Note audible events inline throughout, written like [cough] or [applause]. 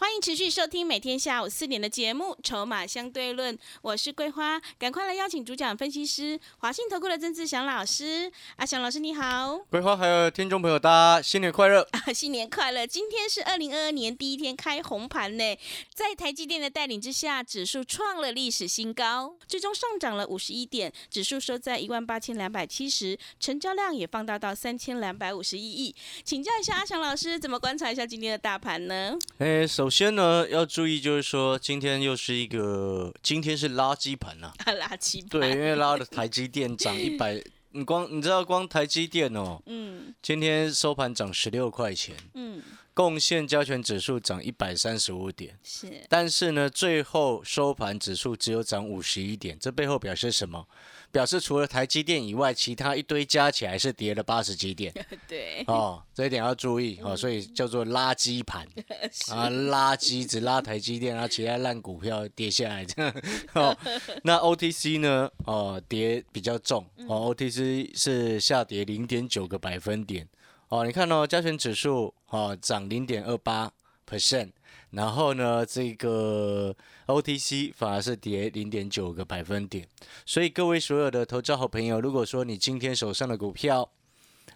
欢迎持续收听每天下午四点的节目《筹码相对论》，我是桂花，赶快来邀请主讲分析师华信投顾的曾志祥老师。阿祥老师你好，桂花还有听众朋友，大家新年快乐啊！[laughs] 新年快乐！今天是二零二二年第一天开红盘呢，在台积电的带领之下，指数创了历史新高，最终上涨了五十一点，指数收在一万八千两百七十，成交量也放大到三千两百五十一亿。请教一下阿祥老师，怎么观察一下今天的大盘呢？哎，首首先呢，要注意就是说，今天又是一个，今天是垃圾盘呐。[laughs] 垃圾盘。对，因为拉的台积电涨 [laughs] 一百，你光你知道光台积电哦，嗯，今天收盘涨十六块钱，嗯，贡献加权指数涨一百三十五点，是。但是呢，最后收盘指数只有涨五十一点，这背后表示什么？表示除了台积电以外，其他一堆加起来是跌了八十几点。[laughs] 对，哦，这一点要注意哦，所以叫做垃圾盘 [laughs] 啊，垃圾只拉台积电，然后其他烂股票跌下来这样。[laughs] 哦，那 OTC 呢？哦，跌比较重哦，OTC 是下跌零点九个百分点。哦，你看哦，加权指数哦涨零点二八 percent。然后呢，这个 OTC 反而是跌零点九个百分点，所以各位所有的投资好朋友，如果说你今天手上的股票，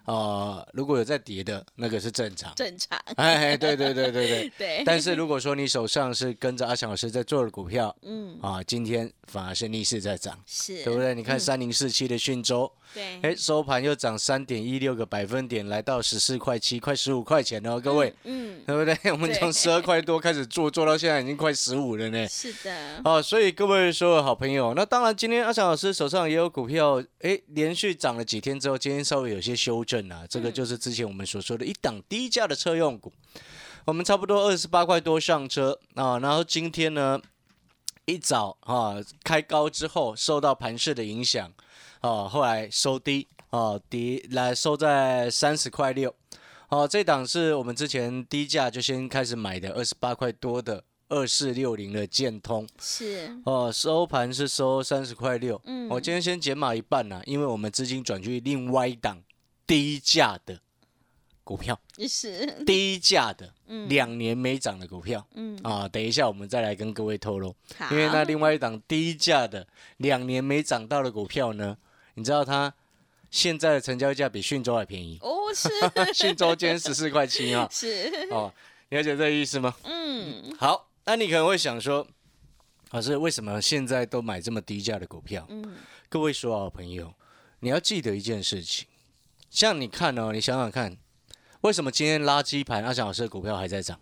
啊，如果有在跌的，那个是正常，正常。[laughs] 哎，对对对对对。[laughs] 对。但是如果说你手上是跟着阿翔老师在做的股票，嗯，啊，今天反而是逆势在涨，是，对不对？你看三零四七的讯州。对，哎，收盘又涨三点一六个百分点，来到十四块七，快十五块钱了，各位，嗯，对不对？我们从十二块多开始做，做到现在已经快十五了呢。是的。哦，所以各位所有好朋友，那当然今天阿翔老师手上也有股票，哎，连续涨了几天之后，今天稍微有些修正啊。这个就是之前我们所说的一档低价的车用股，我们差不多二十八块多上车啊，然后今天呢一早啊开高之后，受到盘势的影响。哦，后来收低，哦，跌来收在三十块六，哦，这档是我们之前低价就先开始买的二十八块多的二四六零的建通，是，哦，收盘是收三十块六，嗯，我今天先减码一半啦，因为我们资金转去另外一档低价的股票，是。低价的，两年没涨的股票，嗯，啊，等一下我们再来跟各位透露，因为那另外一档低价的两年没涨到的股票呢？你知道它现在的成交价比讯州还便宜。哦，是。[laughs] 讯州今天十四块七啊，[laughs] 是。哦，了解这个意思吗？嗯，好，那你可能会想说，老师为什么现在都买这么低价的股票？嗯，各位说好朋友，你要记得一件事情，像你看哦，你想想看，为什么今天垃圾盘阿翔老师的股票还在涨？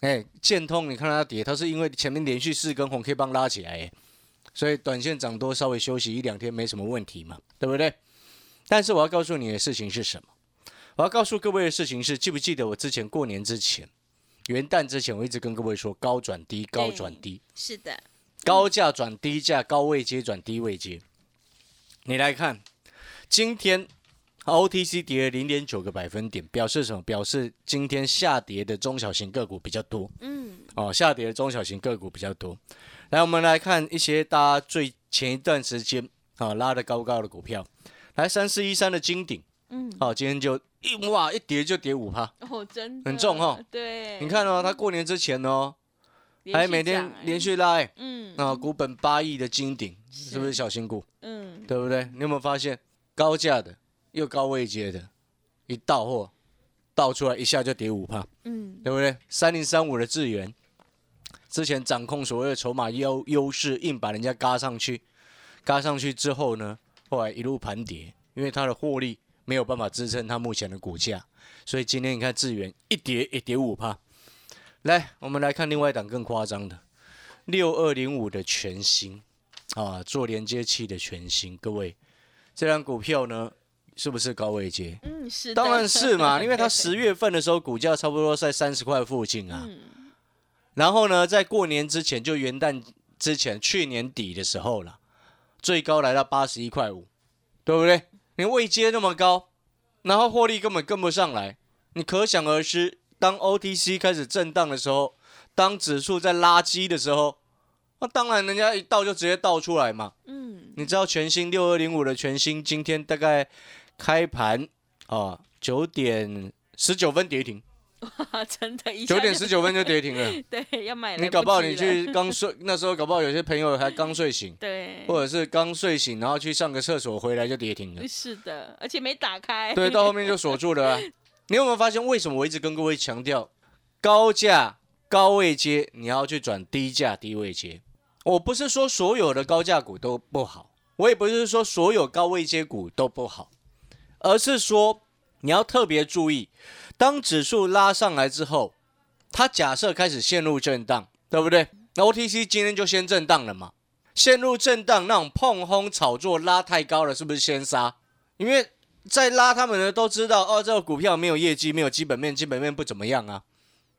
哎，建通你看它跌，它是因为前面连续四根红 K 棒拉起来，哎。所以短线涨多，稍微休息一两天没什么问题嘛，对不对？但是我要告诉你的事情是什么？我要告诉各位的事情是，记不记得我之前过年之前、元旦之前，我一直跟各位说高转低，高转低。是的，高价转低价，高位接转低位接。你来看，今天 OTC 跌了零点九个百分点，表示什么？表示今天下跌的中小型个股比较多。嗯，哦，下跌的中小型个股比较多。来，我们来看一些大家最前一段时间啊拉的高高的股票。来，三四一三的金鼎，嗯，好，今天就一哇一跌就跌五趴，哦，真很重哈。对，你看哦，他过年之前哦，还每天连续拉，嗯，啊，股本八亿的金鼎是不是小型股？嗯，对不对？你有没有发现高价的又高位接的，一到货倒出来一下就跌五趴，嗯，对不对？三零三五的智源。之前掌控所谓的筹码优优势，硬把人家嘎上去，嘎上去之后呢，后来一路盘跌，因为它的获利没有办法支撑它目前的股价，所以今天你看智源一跌一跌五帕。来，我们来看另外一档更夸张的，六二零五的全新啊，做连接器的全新，各位，这张股票呢是不是高位接？嗯，是，当然是嘛，[laughs] 因为它十月份的时候股价差不多在三十块附近啊。然后呢，在过年之前，就元旦之前，去年底的时候了，最高来到八十一块五，对不对？你未接那么高，然后获利根本跟不上来，你可想而知，当 OTC 开始震荡的时候，当指数在垃圾的时候，那当然人家一倒就直接倒出来嘛。嗯，你知道全新六二零五的全新今天大概开盘啊九点十九分跌停。哇，[laughs] 真的，九点十九分就跌停了。[laughs] 对，要买。你搞不好你去 [laughs] 刚睡，那时候搞不好有些朋友还刚睡醒，对，或者是刚睡醒，然后去上个厕所回来就跌停了。是的，而且没打开。对，到后面就锁住了。你有没有发现，为什么我一直跟各位强调，高价高位接，你要去转低价低位接？我不是说所有的高价股都不好，我也不是说所有高位接股都不好，而是说你要特别注意，当指数拉上来之后，它假设开始陷入震荡，对不对？那 OTC 今天就先震荡了嘛，陷入震荡那种碰轰炒作拉太高了，是不是先杀？因为在拉他们的都知道，哦，这个股票没有业绩，没有基本面，基本面不怎么样啊，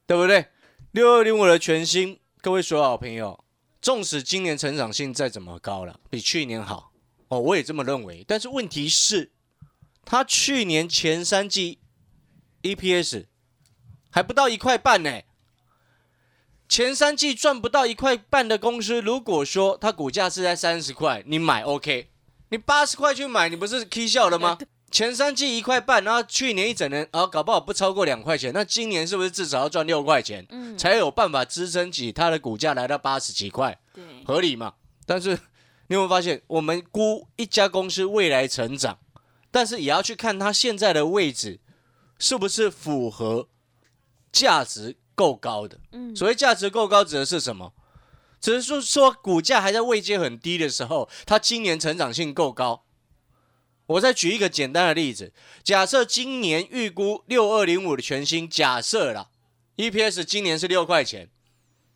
对不对？六二零五的全新，各位所有好朋友。纵使今年成长性再怎么高了，比去年好哦，我也这么认为。但是问题是，它去年前三季 EPS 还不到一块半呢。前三季赚不到一块半的公司，如果说它股价是在三十块，你买 OK，你八十块去买，你不是 K 笑了吗？前三季一块半，然后去年一整年，然后搞不好不超过两块钱，那今年是不是至少要赚六块钱，才有办法支撑起它的股价来到八十几块？对，合理嘛？但是你有没有发现，我们估一家公司未来成长，但是也要去看它现在的位置是不是符合价值够高的？嗯，所谓价值够高指的是什么？只是说说股价还在位阶很低的时候，它今年成长性够高。我再举一个简单的例子，假设今年预估六二零五的全新，假设啦 EPS 今年是六块钱，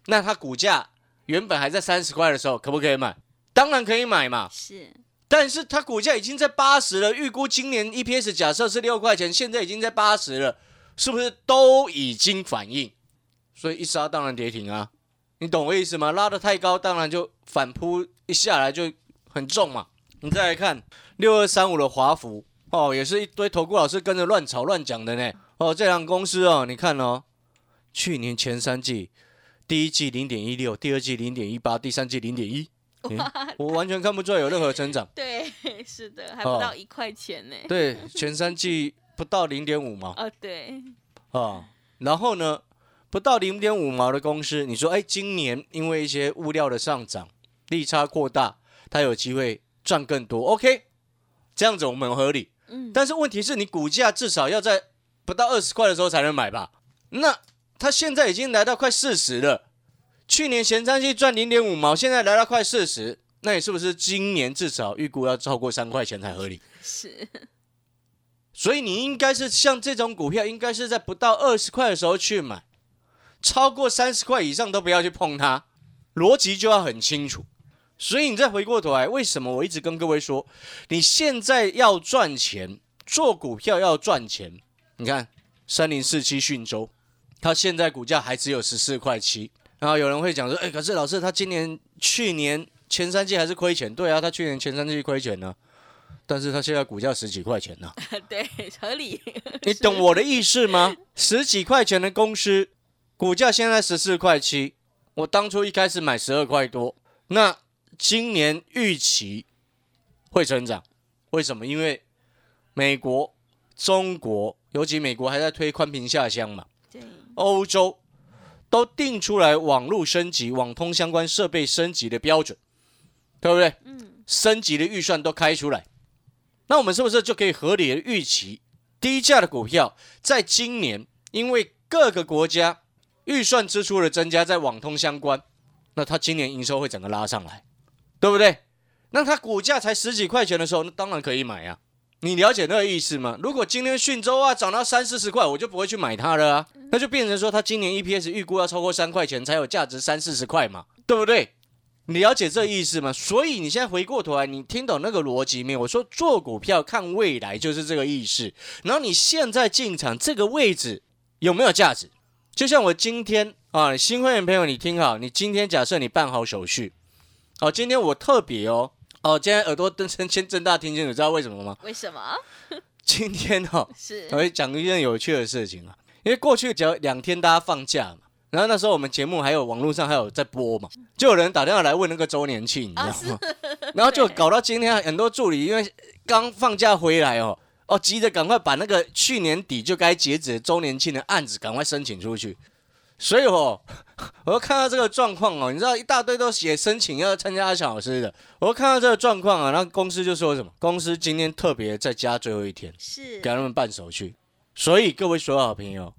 那它股价原本还在三十块的时候，可不可以买？当然可以买嘛。是，但是它股价已经在八十了，预估今年 EPS 假设是六块钱，现在已经在八十了，是不是都已经反应？所以一杀当然跌停啊，你懂我意思吗？拉得太高，当然就反扑一下来就很重嘛。你再来看。六二三五的华孚哦，也是一堆投顾老师跟着乱炒乱讲的呢。哦，这两公司哦，你看哦，去年前三季，第一季零点一六，第二季零点一八，第三季零点一，我完全看不出来有任何成长。[laughs] 对，是的，还不到一块钱呢。对，前三季不到零点五毛。[laughs] 哦，对。啊，然后呢，不到零点五毛的公司，你说，哎，今年因为一些物料的上涨，利差扩大，它有机会赚更多。OK。这样子我们合理，嗯，但是问题是你股价至少要在不到二十块的时候才能买吧？那它现在已经来到快四十了，去年前三季赚零点五毛，现在来到快四十，那你是不是今年至少预估要超过三块钱才合理？是，所以你应该是像这种股票，应该是在不到二十块的时候去买，超过三十块以上都不要去碰它，逻辑就要很清楚。所以你再回过头来，为什么我一直跟各位说，你现在要赚钱，做股票要赚钱？你看三零四七讯州，它现在股价还只有十四块七。然后有人会讲说，哎，可是老师他今年、去年前三季还是亏钱。对啊，他去年前三季亏钱呢，但是他现在股价十几块钱呢。[laughs] 对，合理。你懂我的意思吗？十几块钱的公司，股价现在十四块七，我当初一开始买十二块多，那。今年预期会成长，为什么？因为美国、中国，尤其美国还在推宽屏下乡嘛。对。欧洲都定出来网络升级、网通相关设备升级的标准，对不对？嗯。升级的预算都开出来，那我们是不是就可以合理的预期低价的股票，在今年因为各个国家预算支出的增加，在网通相关，那它今年营收会整个拉上来？对不对？那它股价才十几块钱的时候，那当然可以买呀。你了解那个意思吗？如果今天讯州啊涨到三四十块，我就不会去买它了啊。那就变成说，它今年 EPS 预估要超过三块钱才有价值三四十块嘛，对不对？你了解这意思吗？所以你现在回过头来，你听懂那个逻辑没有？我说做股票看未来就是这个意思。然后你现在进场这个位置有没有价值？就像我今天啊，新会员朋友，你听好，你今天假设你办好手续。哦，今天我特别哦，哦，今天耳朵瞪先先睁大听清楚，知道为什么吗？为什么？[laughs] 今天哦，[laughs] 是我会讲一件有趣的事情啊，因为过去只要两天大家放假嘛，然后那时候我们节目还有网络上还有在播嘛，就有人打电话来问那个周年庆，你知道吗？[laughs] 然后就搞到今天很多助理因为刚放假回来哦，哦，急着赶快把那个去年底就该截止的周年庆的案子赶快申请出去。所以哦，我看到这个状况哦，你知道一大堆都写申请要参加阿强老师的，我看到这个状况啊，那公司就说什么？公司今天特别在加最后一天，是给他们办手续。所以各位所有好朋友，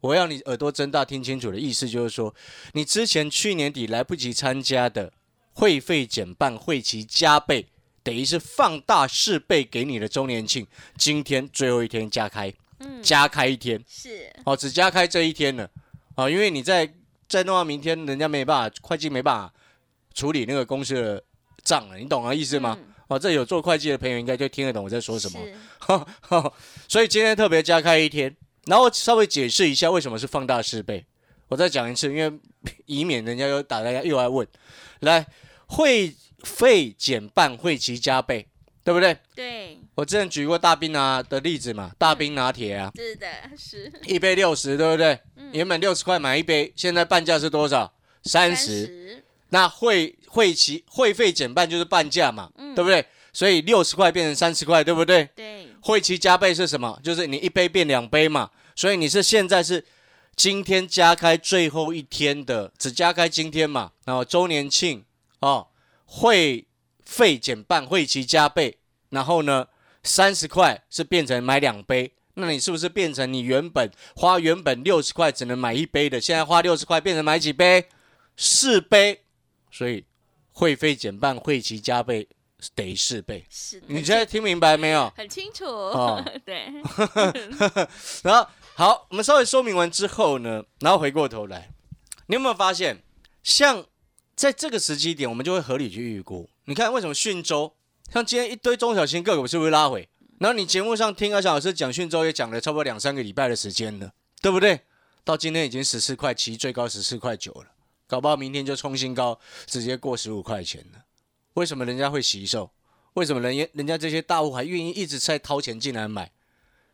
我要你耳朵睁大听清楚的意思就是说，你之前去年底来不及参加的会费减半、会期加倍，等于是放大四倍给你的周年庆，今天最后一天加开，嗯，加开一天是哦，只加开这一天了。啊，因为你在再弄到明天，人家没办法，会计没办法处理那个公司的账了，你懂啊意思吗？哦，这有做会计的朋友应该就听得懂我在说什么。[laughs] 所以今天特别加开一天，然后稍微解释一下为什么是放大四倍。我再讲一次，因为以免人家又打来又来问，来会费减半，会期加倍。对不对？对，我之前举过大冰拿的例子嘛，大冰拿铁啊，是的，是一杯六十，对不对？原本六十块买一杯，现在半价是多少？三十。那会会期会费减半就是半价嘛，对不对？所以六十块变成三十块，对不对？对。会期加倍是什么？就是你一杯变两杯嘛。所以你是现在是今天加开最后一天的，只加开今天嘛。然后周年庆哦，会。费减半，会期加倍，然后呢，三十块是变成买两杯，那你是不是变成你原本花原本六十块只能买一杯的，现在花六十块变成买几杯？四杯，所以会费减半，会期加倍，得四倍。是，你现在听明白没有？[laughs] 很清楚。哦，[laughs] 对。[laughs] 然后好，我们稍微说明完之后呢，然后回过头来，你有没有发现，像在这个时机点，我们就会合理去预估。你看，为什么讯州像今天一堆中小型个股是不是拉回？然后你节目上听阿小老师讲讯州，也讲了差不多两三个礼拜的时间了，对不对？到今天已经十四块七，最高十四块九了，搞不好明天就冲新高，直接过十五块钱了。为什么人家会吸售？为什么人家人家这些大户还愿意一直在掏钱进来买？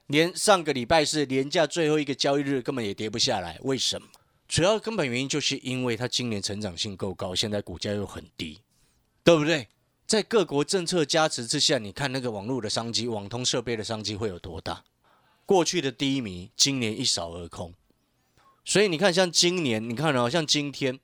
连上个礼拜是连价最后一个交易日根本也跌不下来，为什么？主要根本原因就是因为它今年成长性够高，现在股价又很低。对不对？在各国政策加持之下，你看那个网络的商机、网通设备的商机会有多大？过去的低迷，今年一扫而空。所以你看，像今年，你看哦，像今天，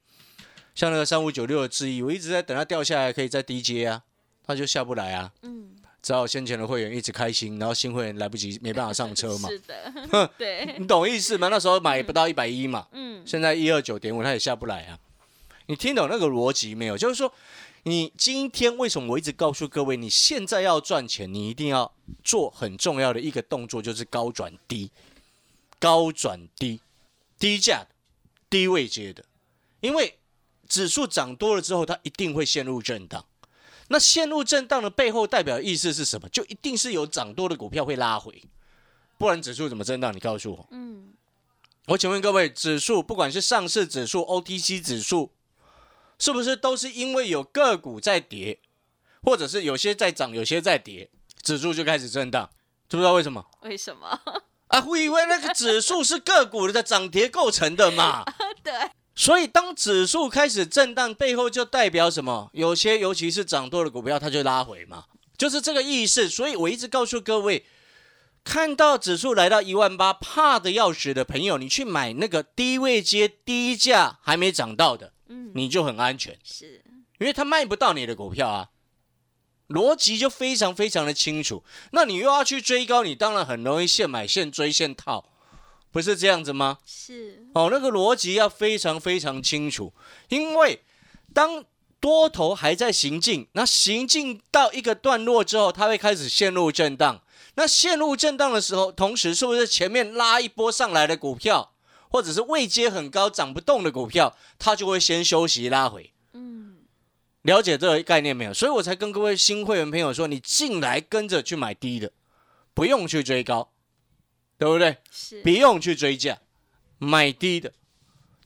像那个三五九六的质疑，我一直在等它掉下来，可以再低接啊，它就下不来啊。嗯。只好先前的会员一直开心，然后新会员来不及，没办法上车嘛。[laughs] 是的。[laughs] 对。你懂意思吗？那时候买不到一百一嘛。嗯。现在一二九点五，它也下不来啊。你听懂那个逻辑没有？就是说。你今天为什么我一直告诉各位，你现在要赚钱，你一定要做很重要的一个动作，就是高转低，高转低，低价，低位接的，因为指数涨多了之后，它一定会陷入震荡。那陷入震荡的背后代表意思是什么？就一定是有涨多的股票会拉回，不然指数怎么震荡？你告诉我。嗯，我请问各位，指数不管是上市指数、OTC 指数。是不是都是因为有个股在跌，或者是有些在涨，有些在跌，指数就开始震荡？知不知道为什么？为什么？[laughs] 啊，会以为那个指数是个股的涨跌构成的嘛？[laughs] 对。所以当指数开始震荡，背后就代表什么？有些尤其是涨多的股票，它就拉回嘛，就是这个意思。所以我一直告诉各位，看到指数来到一万八，怕的要死的朋友，你去买那个低位接低价还没涨到的。嗯，你就很安全，是因为他卖不到你的股票啊，逻辑就非常非常的清楚。那你又要去追高，你当然很容易现买现追现套，不是这样子吗？是哦，那个逻辑要非常非常清楚。因为当多头还在行进，那行进到一个段落之后，它会开始陷入震荡。那陷入震荡的时候，同时是不是前面拉一波上来的股票？或者是位阶很高涨不动的股票，它就会先休息拉回。嗯，了解这个概念没有？所以我才跟各位新会员朋友说，你进来跟着去买低的，不用去追高，对不对？是，不用去追价，买低的。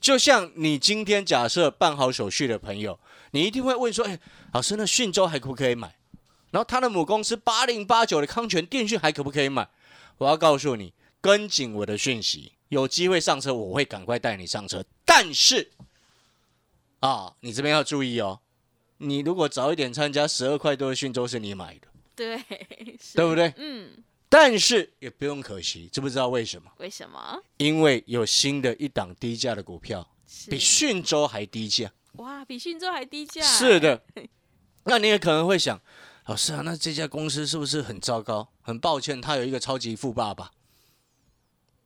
就像你今天假设办好手续的朋友，你一定会问说：“哎，老师，那讯州还可不可以买？然后他的母公司八零八九的康泉电讯还可不可以买？”我要告诉你，跟紧我的讯息。有机会上车，我会赶快带你上车。但是，啊，你这边要注意哦。你如果早一点参加，十二块多的讯州是你买的，对，[laughs] 对不对？嗯。但是也不用可惜，知不知道为什么？为什么？因为有新的一档低价的股票，比讯州还低价。哇，比讯州还低价？是的。[laughs] 那你也可能会想，老师啊，那这家公司是不是很糟糕？很抱歉，他有一个超级富爸爸。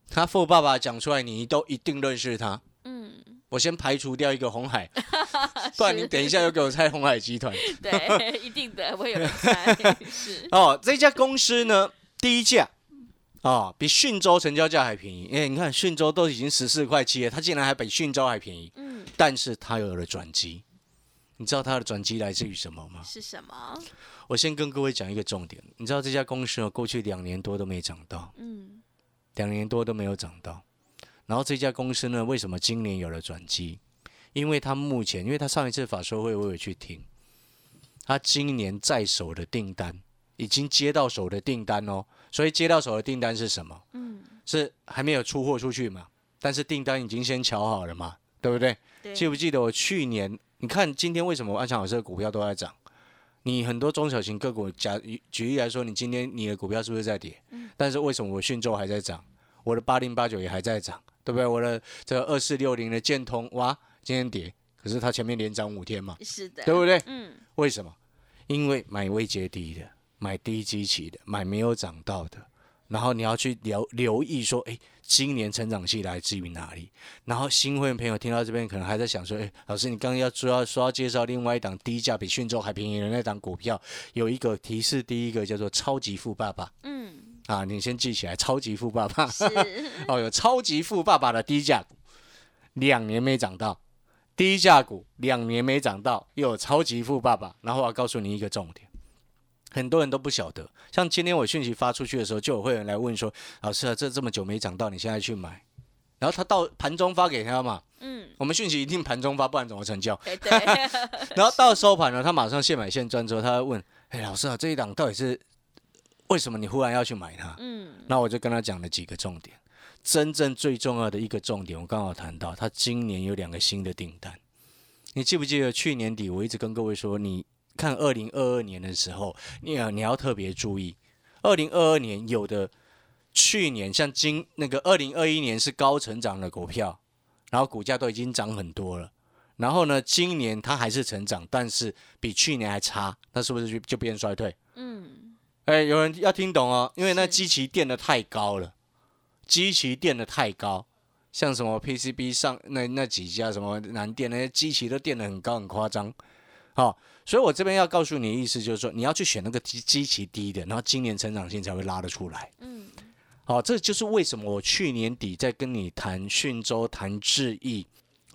他富爸爸讲出来，你都一定认识他。嗯。我先排除掉一个红海，[laughs] 不然你等一下又给我猜红海集团。对，[laughs] 一定的，我有人猜。是。[laughs] 哦，这家公司呢？低价啊，比讯州成交价还便宜。哎，你看讯州都已经十四块七了，它竟然还比讯州还便宜。嗯，但是它有了转机。你知道它的转机来自于什么吗？是什么？我先跟各位讲一个重点。你知道这家公司呢，过去两年多都没涨到。嗯，两年多都没有涨到。然后这家公司呢，为什么今年有了转机？因为它目前，因为它上一次法说会我有去听，它今年在手的订单。已经接到手的订单哦，所以接到手的订单是什么？嗯，是还没有出货出去嘛？但是订单已经先瞧好了嘛，对不对？记不记得我去年？你看今天为什么安强老师的股票都在涨？你很多中小型个股，假举例来说，你今天你的股票是不是在跌？嗯。但是为什么我讯州还在涨？我的八零八九也还在涨，对不对？我的这个二四六零的建通，哇，今天跌，可是它前面连涨五天嘛，是的，对不对？嗯。为什么？因为买未接低的。买低基期的，买没有涨到的，然后你要去留留意说，哎，今年成长期来自于哪里？然后新会员朋友听到这边，可能还在想说，哎，老师，你刚刚要说要说要介绍另外一档低价比讯州还便宜的那档股票，有一个提示，第一个叫做超级富爸爸，嗯，啊，你先记起来，超级富爸爸，[laughs] 哦，有超级富爸爸的低价股，两年没涨到，低价股两年没涨到，又有超级富爸爸，然后我要告诉你一个重点。很多人都不晓得，像今天我讯息发出去的时候，就有会员来问说：“老师啊，这这么久没涨到，你现在去买？”然后他到盘中发给他嘛，嗯，我们讯息一定盘中发，不然怎么成交？对。[laughs] 然后到收盘了，他马上现买现赚之后，他问：“哎，老师啊，这一档到底是为什么你忽然要去买它？”嗯，那我就跟他讲了几个重点，真正最重要的一个重点，我刚好谈到，他今年有两个新的订单。你记不记得去年底我一直跟各位说你？看二零二二年的时候，你要你要特别注意，二零二二年有的去年像今那个二零二一年是高成长的股票，然后股价都已经涨很多了，然后呢，今年它还是成长，但是比去年还差，那是不是就就变衰退？嗯，哎，有人要听懂哦，因为那基期垫的太高了，基期垫的太高，像什么 PCB 上那那几家什么南电那些基期都垫的很高很夸张，好。所以，我这边要告诉你的意思就是说，你要去选那个基基期低的，然后今年成长性才会拉得出来。嗯，好，这就是为什么我去年底在跟你谈讯州、谈智毅、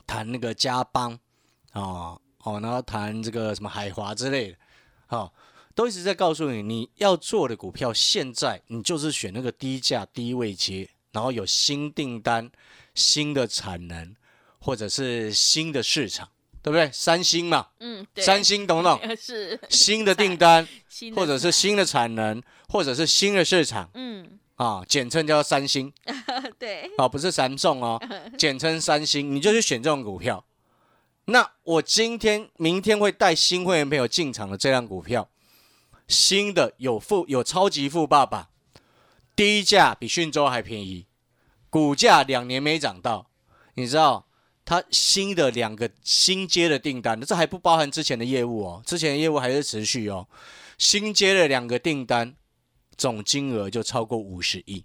谈那个嘉邦，啊，哦，然后谈这个什么海华之类的，好，都一直在告诉你，你要做的股票，现在你就是选那个低价、低位接，然后有新订单、新的产能，或者是新的市场。对不对？三星嘛，嗯，三星懂不懂？[laughs] 是新的订单，[laughs] 或者是新的产能，或者是新的市场，嗯，啊，简称叫三星，[laughs] 对，啊，不是三送哦，简称三星，你就去选这种股票。那我今天、明天会带新会员朋友进场的这辆股票，新的有富有超级富爸爸，低价比讯州还便宜，股价两年没涨到，你知道？它新的两个新接的订单，这还不包含之前的业务哦，之前的业务还是持续哦。新接的两个订单，总金额就超过五十亿。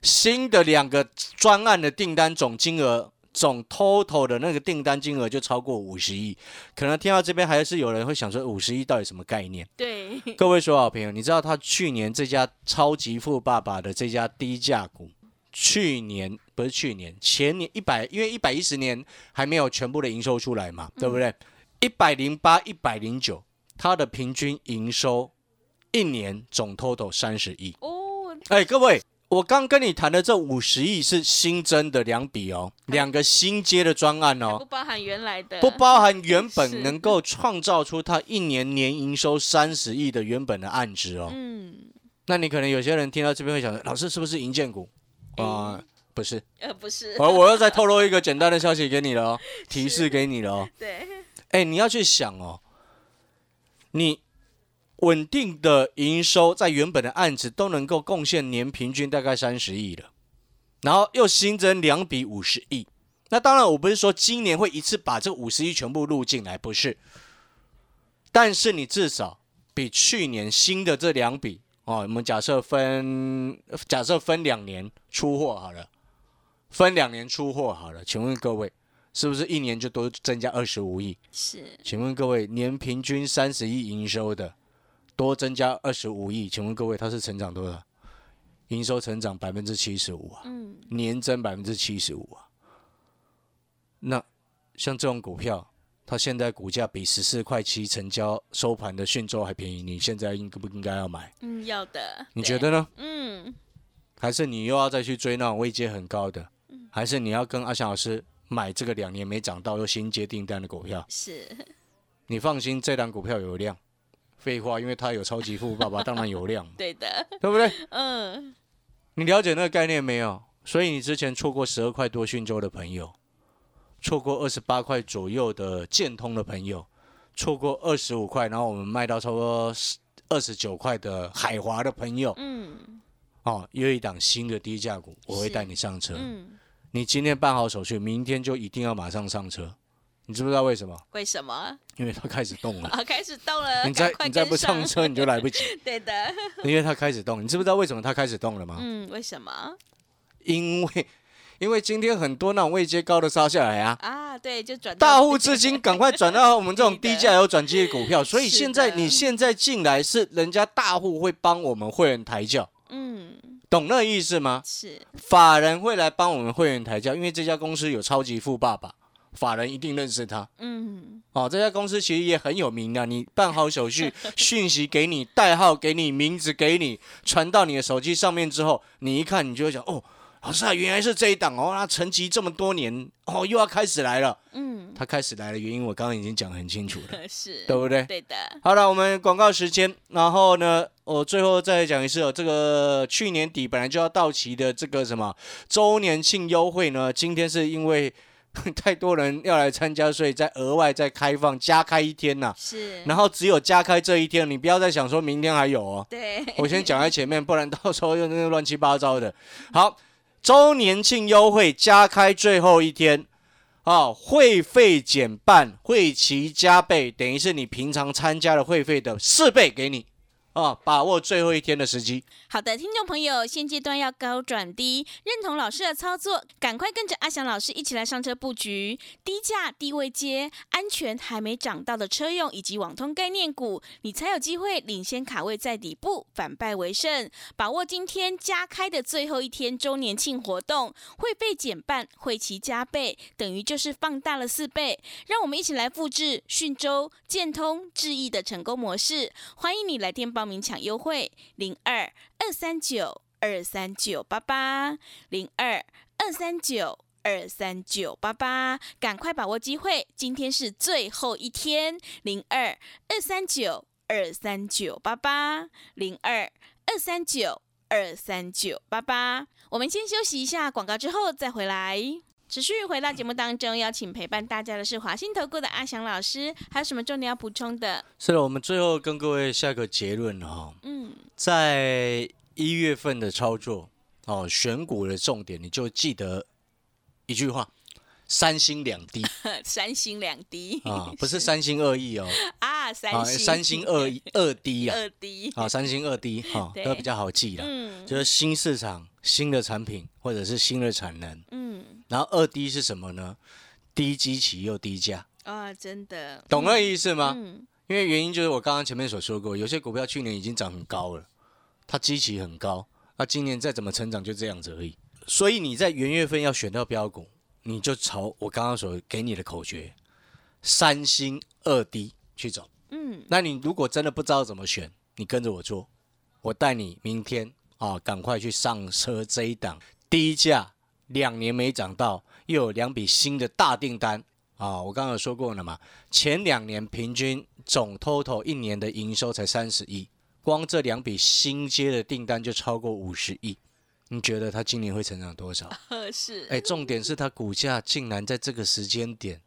新的两个专案的订单总金额，总 total 的那个订单金额就超过五十亿。可能听到这边还是有人会想说，五十亿到底什么概念？对，各位说好朋友，你知道他去年这家超级富爸爸的这家低价股？去年不是去年，前年一百，因为一百一十年还没有全部的营收出来嘛，对不对？一百零八、一百零九，它的平均营收一年总 total 三十亿哦。哎，各位，我刚跟你谈的这五十亿是新增的两笔哦，两个新接的专案哦，不包含原来的，不包含原本能够创造出它一年年营收三十亿的原本的案值哦。嗯，那你可能有些人听到这边会想，老师是不是银建股？啊，不是，呃，不是，我我要再透露一个简单的消息给你了哦，提示给你了哦。对，哎，你要去想哦，你稳定的营收，在原本的案子都能够贡献年平均大概三十亿了，然后又新增两笔五十亿。那当然，我不是说今年会一次把这五十亿全部录进来，不是。但是你至少比去年新的这两笔哦，我们假设分假设分两年出货好了，分两年出货好了，请问各位，是不是一年就多增加二十五亿？是。请问各位，年平均三十亿营收的，多增加二十五亿，请问各位，它是成长多少？营收成长百分之七十五啊，嗯，年增百分之七十五啊。那像这种股票，它现在股价比十四块七成交收盘的讯州还便宜，你现在应不应该要买？嗯，要的。你觉得呢？嗯。还是你又要再去追那种位阶很高的？还是你要跟阿翔老师买这个两年没涨到又新接订单的股票？是。你放心，这档股票有量。废话，因为它有超级富爸爸，当然有量。[laughs] 对的。对不对？嗯。你了解那个概念没有？所以你之前错过十二块多讯州的朋友。错过二十八块左右的建通的朋友，错过二十五块，然后我们卖到差不多二十九块的海华的朋友，嗯，哦，又一档新的低价股，我会带你上车。嗯，你今天办好手续，明天就一定要马上上车。你知不知道为什么？为什么？因为它开始动了。啊，[laughs] 开始动了。你再你再不上车，你就来不及。[laughs] 对的。因为它开始动，你知不知道为什么它开始动了吗？嗯，为什么？因为。因为今天很多那种位阶高的杀下来啊，啊，对，就转大户资金赶快转到我们这种 [laughs] 低价有转机的股票，[laughs] 所以现在你现在进来是人家大户会帮我们会员抬轿，嗯，懂那意思吗？是，法人会来帮我们会员抬轿，因为这家公司有超级富爸爸，法人一定认识他，嗯，哦，这家公司其实也很有名的，你办好手续，[laughs] 讯息给你，代号给你，名字给你，传到你的手机上面之后，你一看，你就会想，哦。老师啊，原来是这一档哦，那沉寂这么多年哦，又要开始来了。嗯，他开始来的原因我刚刚已经讲很清楚了，[laughs] 是对不对？对的。好了，我们广告时间，然后呢，我最后再讲一次哦，这个去年底本来就要到期的这个什么周年庆优惠呢，今天是因为 [laughs] 太多人要来参加，所以再额外再开放加开一天呐。是。然后只有加开这一天，你不要再想说明天还有哦。对。我先讲在前面，不然到时候又那个乱七八糟的。好。周年庆优惠加开最后一天，啊，会费减半，会期加倍，等于是你平常参加的会费的四倍给你。啊，把握最后一天的时机。好的，听众朋友，现阶段要高转低，认同老师的操作，赶快跟着阿翔老师一起来上车布局低价低位接、安全还没涨到的车用以及网通概念股，你才有机会领先卡位在底部，反败为胜。把握今天加开的最后一天周年庆活动，会费减半，会期加倍，等于就是放大了四倍。让我们一起来复制讯州、建通、智毅的成功模式。欢迎你来电报。名抢优惠零二二三九二三九八八零二二三九二三九八八，赶快把握机会，今天是最后一天零二二三九二三九八八零二二三九二三九八八。我们先休息一下广告，之后再回来。持续回到节目当中，邀请陪伴大家的是华信投顾的阿翔老师，还有什么重点要补充的？是的，我们最后跟各位下个结论哈。嗯，在一月份的操作哦，选股的重点你就记得一句话：三星两低。[laughs] 三星两低啊，不是三心二意哦。[laughs] 啊，三星三心二二低啊。[laughs] 二低啊，三星二低哈，都比较好记的。嗯，就是新市场、新的产品或者是新的产能。嗯。然后二低是什么呢？低基期又低价啊，真的懂那意思吗？嗯，因为原因就是我刚刚前面所说过，有些股票去年已经涨很高了，它基期很高，那今年再怎么成长就这样子而已。所以你在元月份要选到标股，你就朝我刚刚所给你的口诀三星二低去走。嗯，那你如果真的不知道怎么选，你跟着我做，我带你明天啊，赶快去上车这一档低价。两年没涨到，又有两笔新的大订单啊！我刚刚有说过了嘛，前两年平均总 total 一年的营收才三十亿，光这两笔新接的订单就超过五十亿。你觉得它今年会成长多少？[laughs] 是。哎，重点是它股价竟然在这个时间点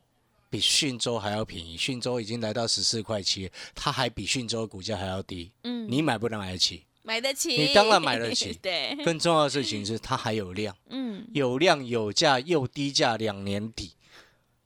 比讯州还要便宜，讯州已经来到十四块七，它还比讯州股价还要低。嗯，你买不能买得起？买得起。你当然买得起。[laughs] 对。更重要的事情是它还有量。嗯。有量有价又低价，两年底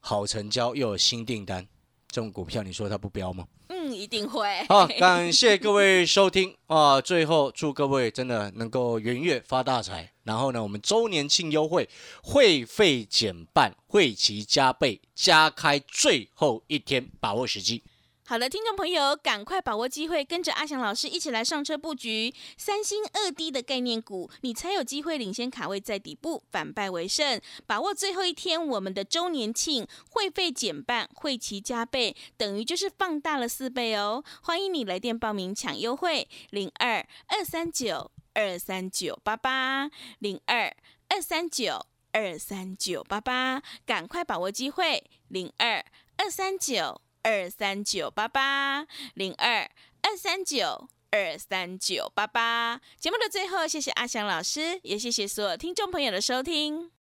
好成交又有新订单，这种股票你说它不标吗？一定会。好，感谢各位收听 [laughs] 啊！最后祝各位真的能够圆月发大财。然后呢，我们周年庆优惠，会费减半，会期加倍，加开最后一天，把握时机。好的，听众朋友，赶快把握机会，跟着阿翔老师一起来上车布局三星二 D 的概念股，你才有机会领先卡位在底部，反败为胜。把握最后一天，我们的周年庆会费减半，会期加倍，等于就是放大了四倍哦。欢迎你来电报名抢优惠，零二二三九二三九八八零二二三九二三九八八，赶快把握机会，零二二三九。二三九八八零二二三九二三九八八，节目的最后，谢谢阿翔老师，也谢谢所有听众朋友的收听。